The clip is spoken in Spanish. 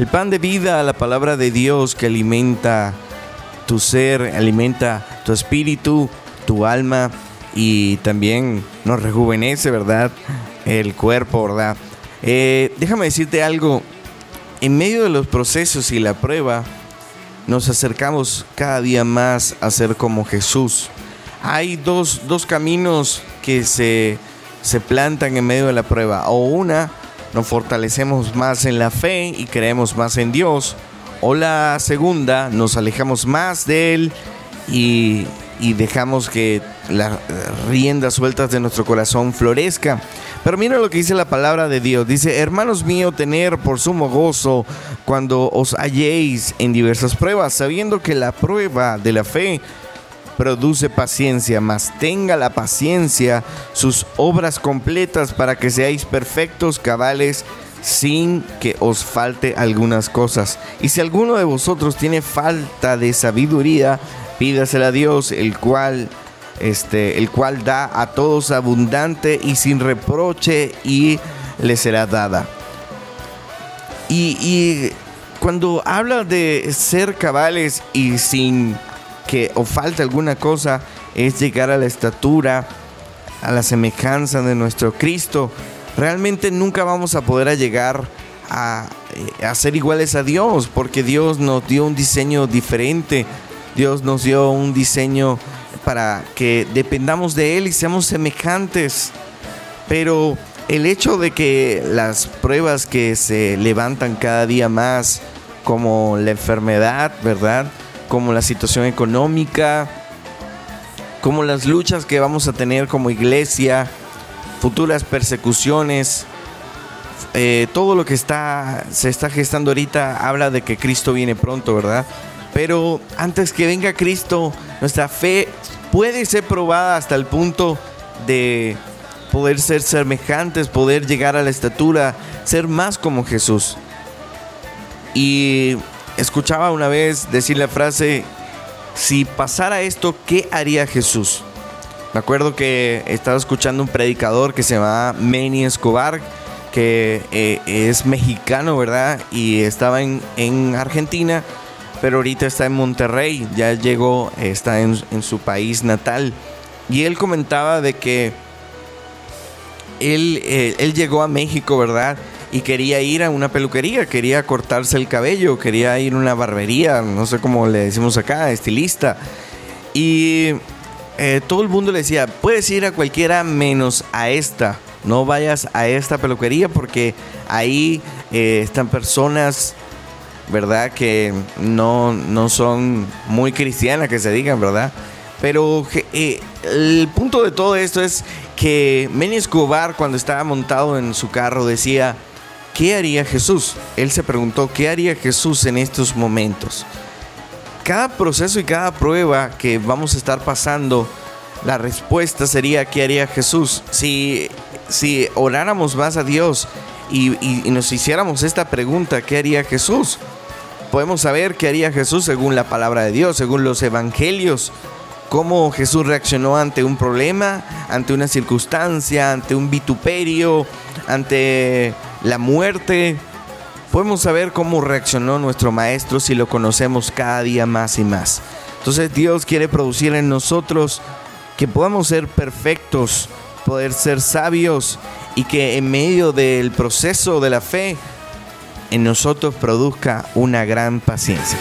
El pan de vida, la palabra de Dios que alimenta tu ser, alimenta tu espíritu, tu alma y también nos rejuvenece, ¿verdad? El cuerpo, ¿verdad? Eh, déjame decirte algo, en medio de los procesos y la prueba, nos acercamos cada día más a ser como Jesús. Hay dos, dos caminos que se, se plantan en medio de la prueba. O una, nos fortalecemos más en la fe y creemos más en Dios. O la segunda, nos alejamos más de Él y, dejamos que las riendas sueltas de nuestro corazón florezca. Pero mira lo que dice la palabra de Dios. Dice, hermanos míos, tener por sumo gozo cuando os halléis en diversas pruebas, sabiendo que la prueba de la fe produce paciencia, mas tenga la paciencia sus obras completas para que seáis perfectos, cabales, sin que os falte algunas cosas. Y si alguno de vosotros tiene falta de sabiduría, pídasela a Dios, el cual este, el cual da a todos abundante y sin reproche y le será dada. Y, y cuando habla de ser cabales y sin que o falta alguna cosa es llegar a la estatura, a la semejanza de nuestro Cristo. Realmente nunca vamos a poder llegar a, eh, a, ser iguales a Dios, porque Dios nos dio un diseño diferente. Dios nos dio un diseño para que dependamos de Él y seamos semejantes. Pero el hecho de que las pruebas que se levantan cada día más, como la enfermedad, ¿verdad? Como la situación económica, como las luchas que vamos a tener como iglesia, futuras persecuciones, eh, todo lo que está, se está gestando ahorita habla de que Cristo viene pronto, ¿verdad? Pero antes que venga Cristo, nuestra fe puede ser probada hasta el punto de poder ser semejantes, poder llegar a la estatura, ser más como Jesús. Y escuchaba una vez decir la frase, si pasara esto, ¿qué haría Jesús? Me acuerdo que estaba escuchando un predicador que se llama Manny Escobar, que eh, es mexicano, ¿verdad? Y estaba en, en, Argentina, pero ahorita está en Monterrey, ya llegó, está en, en su país natal. Y él comentaba de que él, eh, él llegó a México, ¿verdad? Y quería ir a una peluquería, quería cortarse el cabello, quería ir a una barbería, no sé cómo le decimos acá, estilista. Y eh, todo el mundo le decía, puedes ir a cualquiera menos a esta. No vayas a esta peluquería porque ahí eh, están personas, ¿verdad? Que no, no son muy cristianas, que se digan, ¿verdad? Pero eh, el punto de todo esto es que Manny Escobar, cuando estaba montado en su carro, decía, ¿qué haría Jesús? Él se preguntó, ¿qué haría Jesús en estos momentos? Cada proceso y cada prueba que vamos a estar pasando, la respuesta sería, ¿qué haría Jesús? Si, si oráramos más a Dios y, y nos hiciéramos esta pregunta, ¿qué haría Jesús? Podemos saber qué haría Jesús según la palabra de Dios, según los evangelios cómo Jesús reaccionó ante un problema, ante una circunstancia, ante un vituperio, ante la muerte. Podemos saber cómo reaccionó nuestro Maestro si lo conocemos cada día más y más. Entonces Dios quiere producir en nosotros que podamos ser perfectos, poder ser sabios y que en medio del proceso de la fe en nosotros produzca una gran paciencia.